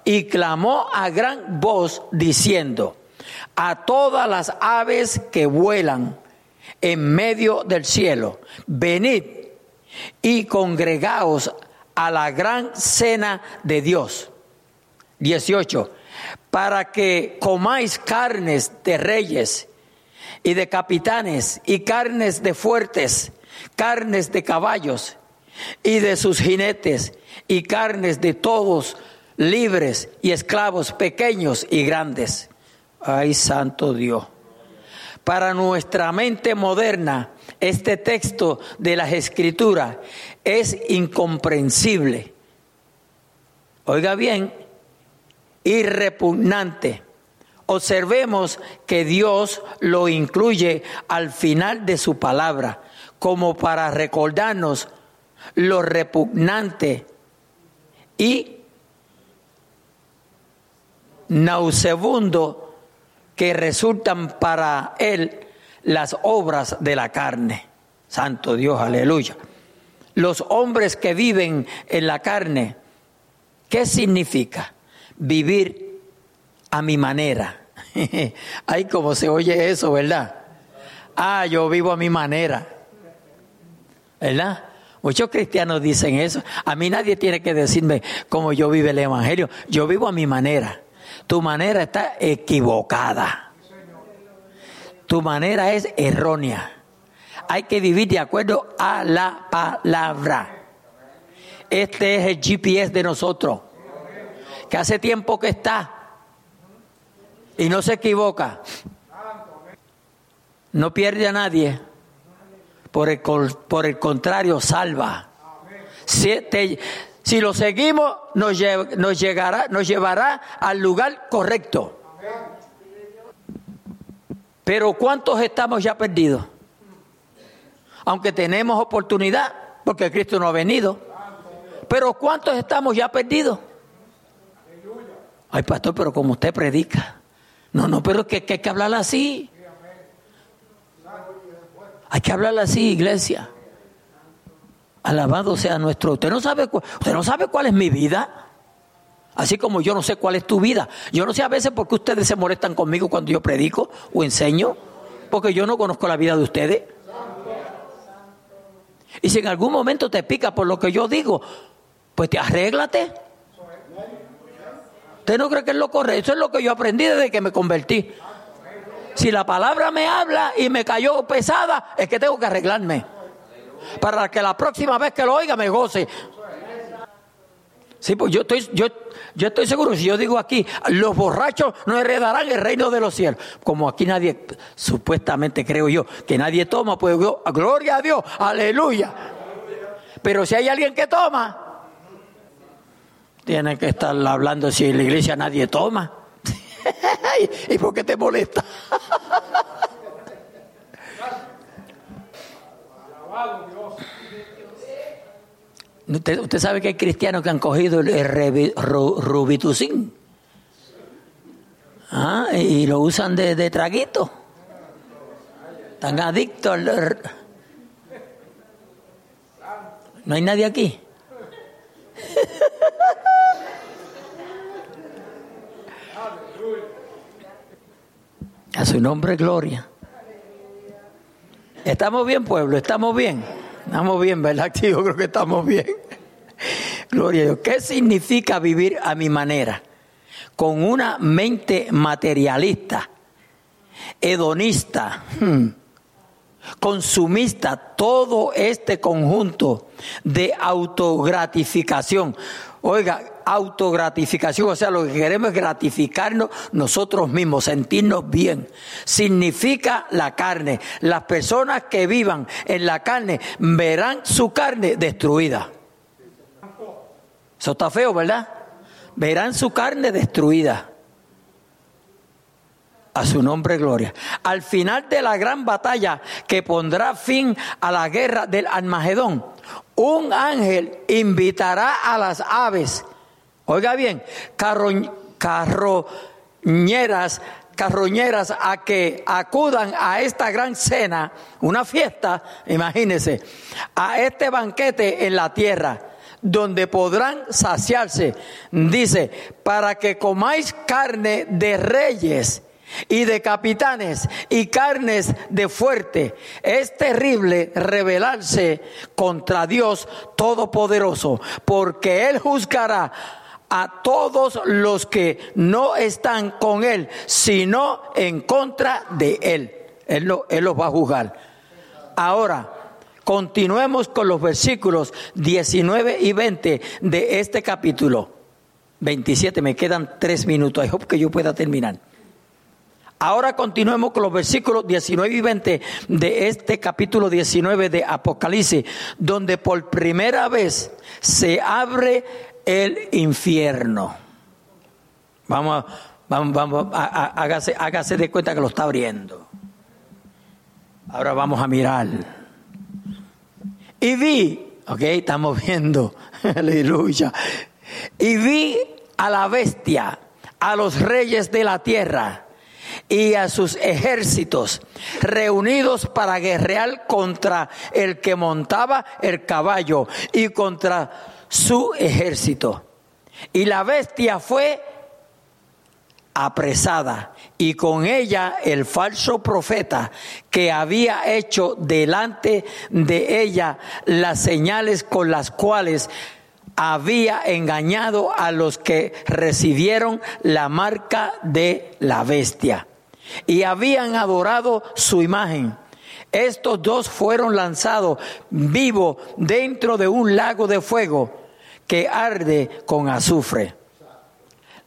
Y clamó a gran voz diciendo, a todas las aves que vuelan en medio del cielo, venid y congregaos a la gran cena de Dios. 18 para que comáis carnes de reyes y de capitanes y carnes de fuertes, carnes de caballos y de sus jinetes y carnes de todos libres y esclavos pequeños y grandes. Ay, santo Dios. Para nuestra mente moderna, este texto de las escrituras es incomprensible. Oiga bien, y repugnante. Observemos que Dios lo incluye al final de su palabra, como para recordarnos lo repugnante y nausebundo que resultan para él las obras de la carne. Santo Dios, aleluya. Los hombres que viven en la carne, ¿qué significa? vivir a mi manera. Ay, como se oye eso, ¿verdad? Ah, yo vivo a mi manera. ¿Verdad? Muchos cristianos dicen eso. A mí nadie tiene que decirme cómo yo vivo el Evangelio. Yo vivo a mi manera. Tu manera está equivocada. Tu manera es errónea. Hay que vivir de acuerdo a la palabra. Este es el GPS de nosotros que hace tiempo que está y no se equivoca. No pierde a nadie. Por el, contrario, salva. Si, lo seguimos, nos, nos, llegará, nos llevará al lugar correcto. Pero ¿cuántos estamos ya perdidos? Aunque tenemos oportunidad, porque Cristo no ha venido. Pero ¿cuántos estamos ya perdidos? Ay, pastor, pero como usted predica. No, no, pero que, que hay que hablar así. Hay que hablar así, iglesia. Alabado sea nuestro. Usted no sabe, usted no sabe cuál es mi vida. Así como yo no sé cuál es tu vida. Yo no sé a veces por qué ustedes se molestan conmigo cuando yo predico o enseño. Porque yo no conozco la vida de ustedes. Y si en algún momento te pica por lo que yo digo, pues te arréglate. ¿Usted no cree que es lo correcto? Eso es lo que yo aprendí desde que me convertí. Si la palabra me habla y me cayó pesada, es que tengo que arreglarme. Para que la próxima vez que lo oiga me goce. Sí, pues yo estoy, yo, yo estoy seguro, si yo digo aquí, los borrachos no heredarán el reino de los cielos. Como aquí nadie, supuestamente creo yo, que nadie toma, pues gloria a Dios, aleluya. Pero si hay alguien que toma, tiene que estar hablando si en la iglesia nadie toma. ¿Y por qué te molesta? ¿Usted, sabe que hay cristianos que han cogido el, rubitucín ¿Ah? y lo usan de, de traguito. Están adictos al... ¿No hay nadie aquí? A su nombre, gloria. ¿Estamos bien, pueblo? ¿Estamos bien? Estamos bien, ¿verdad? Yo creo que estamos bien. Gloria a Dios. ¿Qué significa vivir a mi manera? Con una mente materialista, hedonista, hmm, consumista, todo este conjunto de autogratificación. Oiga, autogratificación, o sea, lo que queremos es gratificarnos nosotros mismos, sentirnos bien. Significa la carne. Las personas que vivan en la carne verán su carne destruida. Eso está feo, ¿verdad? Verán su carne destruida. A su nombre, gloria. Al final de la gran batalla que pondrá fin a la guerra del Armagedón, un ángel invitará a las aves Oiga bien, carroñeras, carroñeras a que acudan a esta gran cena, una fiesta, imagínense, a este banquete en la tierra, donde podrán saciarse, dice, para que comáis carne de reyes y de capitanes y carnes de fuerte. Es terrible rebelarse contra Dios Todopoderoso, porque Él juzgará a todos los que no están con Él, sino en contra de Él. Él, él los va a juzgar. Ahora, continuemos con los versículos 19 y 20 de este capítulo. 27, me quedan tres minutos. I que yo pueda terminar. Ahora continuemos con los versículos 19 y 20 de este capítulo 19 de Apocalipsis, donde por primera vez se abre el infierno. Vamos, vamos, vamos, hágase, hágase de cuenta que lo está abriendo. Ahora vamos a mirar. Y vi, ok, estamos viendo, aleluya. Y vi a la bestia, a los reyes de la tierra y a sus ejércitos reunidos para guerrear contra el que montaba el caballo y contra su ejército. Y la bestia fue apresada y con ella el falso profeta que había hecho delante de ella las señales con las cuales había engañado a los que recibieron la marca de la bestia y habían adorado su imagen. Estos dos fueron lanzados vivos dentro de un lago de fuego que arde con azufre.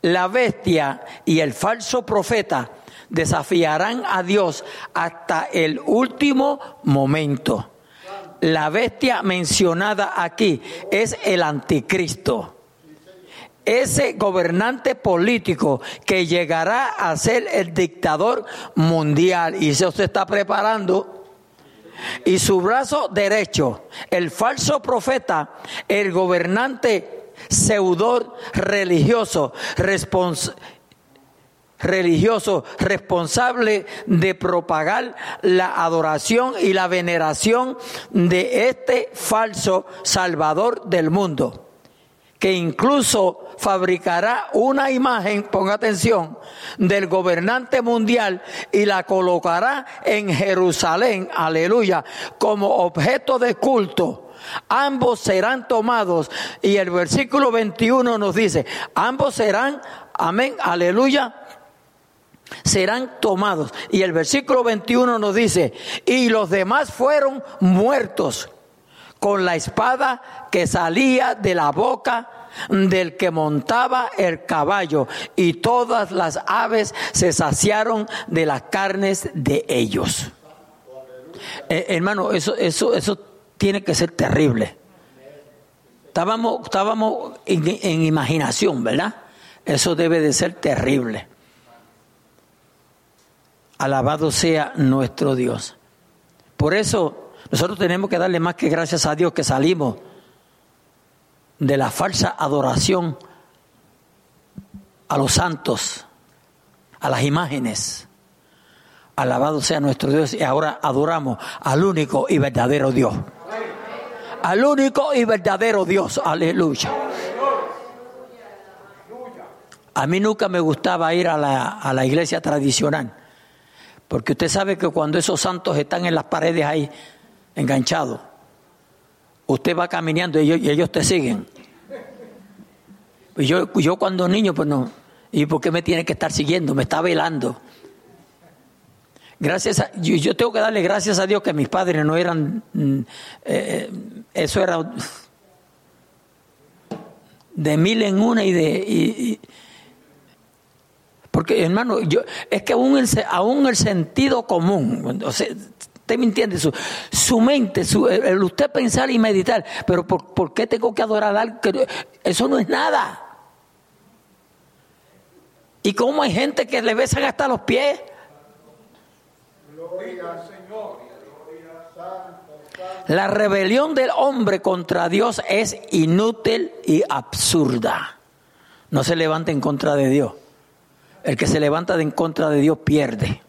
La bestia y el falso profeta desafiarán a Dios hasta el último momento. La bestia mencionada aquí es el anticristo. Ese gobernante político que llegará a ser el dictador mundial y se está preparando y su brazo derecho, el falso profeta, el gobernante pseudo religioso, religioso responsable de propagar la adoración y la veneración de este falso Salvador del mundo, que incluso fabricará una imagen, ponga atención, del gobernante mundial y la colocará en Jerusalén, aleluya, como objeto de culto. Ambos serán tomados y el versículo 21 nos dice, ambos serán, amén, aleluya, serán tomados. Y el versículo 21 nos dice, y los demás fueron muertos con la espada que salía de la boca del que montaba el caballo, y todas las aves se saciaron de las carnes de ellos. Eh, hermano, eso, eso, eso tiene que ser terrible. Estábamos, estábamos en imaginación, ¿verdad? Eso debe de ser terrible. Alabado sea nuestro Dios. Por eso nosotros tenemos que darle más que gracias a Dios que salimos de la falsa adoración a los santos, a las imágenes. Alabado sea nuestro Dios y ahora adoramos al único y verdadero Dios. Al único y verdadero Dios. Aleluya. A mí nunca me gustaba ir a la, a la iglesia tradicional porque usted sabe que cuando esos santos están en las paredes ahí, enganchados, usted va caminando y ellos, te siguen. Y yo, yo cuando niño, pues no. ¿Y por qué me tiene que estar siguiendo? Me está velando. Gracias a, yo, tengo que darle gracias a Dios que mis padres no eran, mm, eh, eso era de mil en una y de, porque, hermano, yo, es que aún el, aún el sentido común, o sea, usted me entiende, su, su mente, su, el, usted pensar y meditar, pero por, por, qué tengo que adorar algo? Eso no es nada. ¿Y cómo hay gente que le besan hasta los pies? La rebelión del hombre contra Dios es inútil y absurda. No se levante en contra de Dios. El que se levanta en contra de Dios pierde.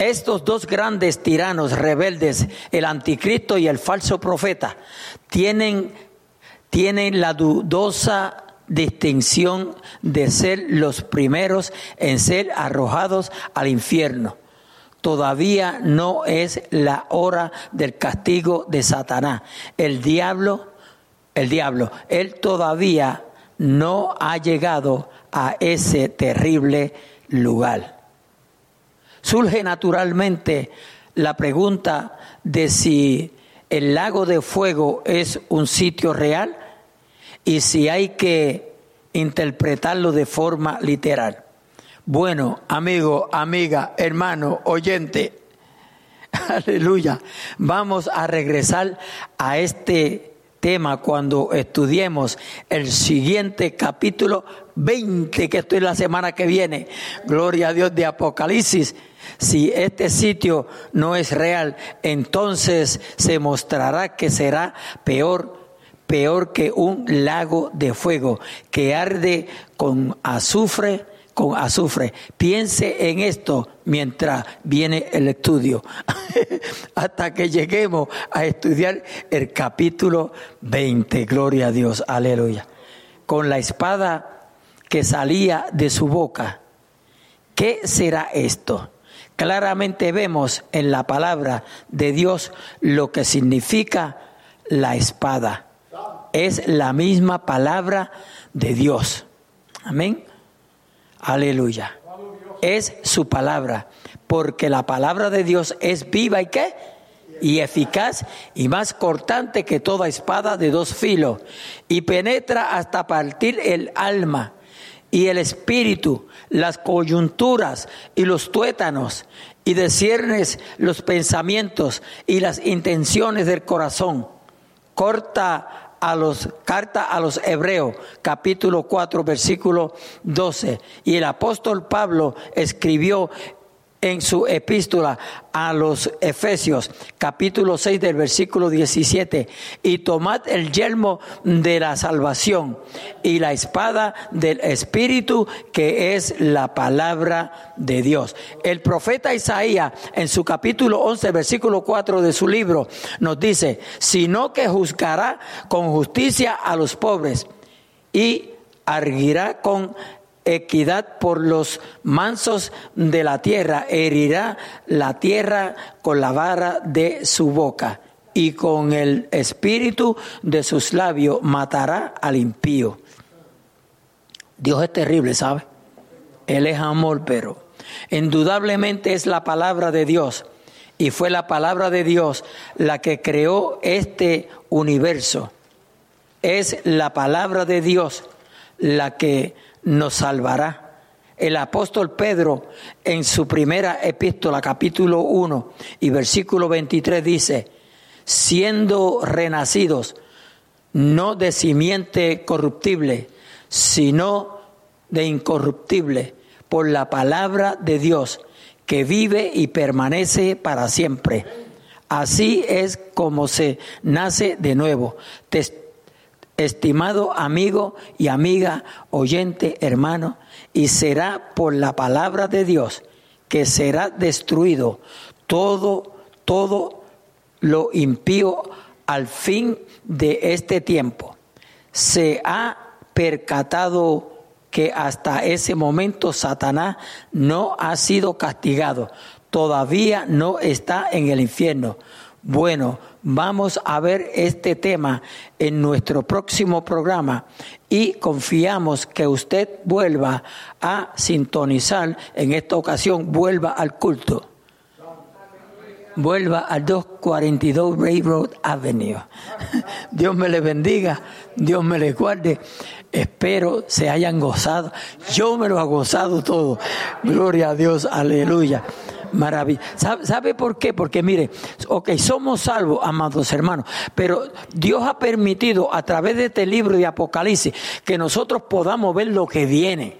Estos dos grandes tiranos rebeldes, el anticristo y el falso profeta, tienen, tienen la dudosa distinción de ser los primeros en ser arrojados al infierno. Todavía no es la hora del castigo de Satanás. El diablo, el diablo, él todavía no ha llegado a ese terrible lugar. Surge naturalmente la pregunta de si el lago de fuego es un sitio real y si hay que interpretarlo de forma literal. Bueno, amigo, amiga, hermano, oyente, aleluya, vamos a regresar a este tema cuando estudiemos el siguiente capítulo 20, que estoy la semana que viene. Gloria a Dios de Apocalipsis. Si este sitio no es real, entonces se mostrará que será peor peor que un lago de fuego que arde con azufre con azufre. Piense en esto mientras viene el estudio, hasta que lleguemos a estudiar el capítulo 20. Gloria a Dios, aleluya. Con la espada que salía de su boca. ¿Qué será esto? Claramente vemos en la palabra de Dios lo que significa la espada. Es la misma palabra de Dios. Amén. Aleluya. Es su palabra, porque la palabra de Dios es viva y qué? Y eficaz y más cortante que toda espada de dos filos y penetra hasta partir el alma y el espíritu, las coyunturas y los tuétanos y desciernes los pensamientos y las intenciones del corazón. Corta a los carta a los hebreos, capítulo 4, versículo 12. Y el apóstol Pablo escribió en su epístola a los Efesios, capítulo 6 del versículo 17, y tomad el yelmo de la salvación y la espada del Espíritu, que es la palabra de Dios. El profeta Isaías, en su capítulo 11, versículo 4 de su libro, nos dice, sino que juzgará con justicia a los pobres y arguirá con equidad por los mansos de la tierra, herirá la tierra con la vara de su boca y con el espíritu de sus labios matará al impío. Dios es terrible, ¿sabe? Él es amor, pero indudablemente es la palabra de Dios. Y fue la palabra de Dios la que creó este universo. Es la palabra de Dios la que nos salvará. El apóstol Pedro en su primera epístola, capítulo 1 y versículo 23 dice, siendo renacidos, no de simiente corruptible, sino de incorruptible, por la palabra de Dios, que vive y permanece para siempre. Así es como se nace de nuevo estimado amigo y amiga, oyente, hermano, y será por la palabra de Dios que será destruido todo, todo lo impío al fin de este tiempo. Se ha percatado que hasta ese momento Satanás no ha sido castigado, todavía no está en el infierno. Bueno, vamos a ver este tema en nuestro próximo programa y confiamos que usted vuelva a sintonizar en esta ocasión, vuelva al culto. Vuelva al 242 Railroad Avenue. Dios me le bendiga, Dios me le guarde. Espero se hayan gozado. Yo me lo he gozado todo. Gloria a Dios, aleluya. Maravilla. ¿Sabe, por qué? Porque mire, ok, somos salvos, amados hermanos, pero Dios ha permitido a través de este libro de Apocalipsis que nosotros podamos ver lo que viene.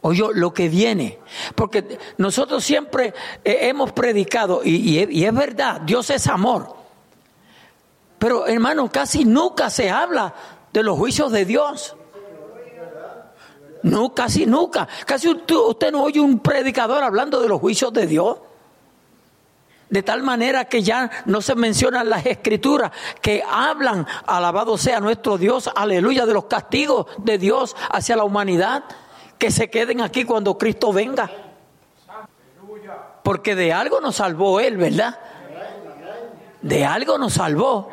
Oye, lo que viene. Porque nosotros siempre eh, hemos predicado, y, y es verdad, Dios es amor. Pero hermano, casi nunca se habla de los juicios de Dios. No, casi nunca. Casi usted, no oye un predicador hablando de los juicios de Dios. De tal manera que ya no se mencionan las escrituras que hablan, alabado sea nuestro Dios, aleluya, de los castigos de Dios hacia la humanidad, que se queden aquí cuando Cristo venga. Porque de algo nos salvó Él, ¿verdad? De algo nos salvó.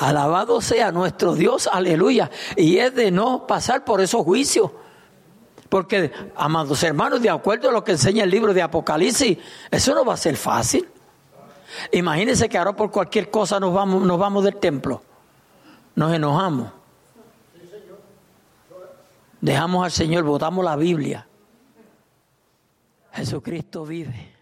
Alabado sea nuestro Dios, aleluya. Y es de no pasar por esos juicios. Porque, amados hermanos, de acuerdo a lo que enseña el libro de Apocalipsis, eso no va a ser fácil. Imagínense que ahora por cualquier cosa nos vamos, nos vamos del templo. Nos enojamos. Dejamos al Señor, votamos la Biblia. Jesucristo vive.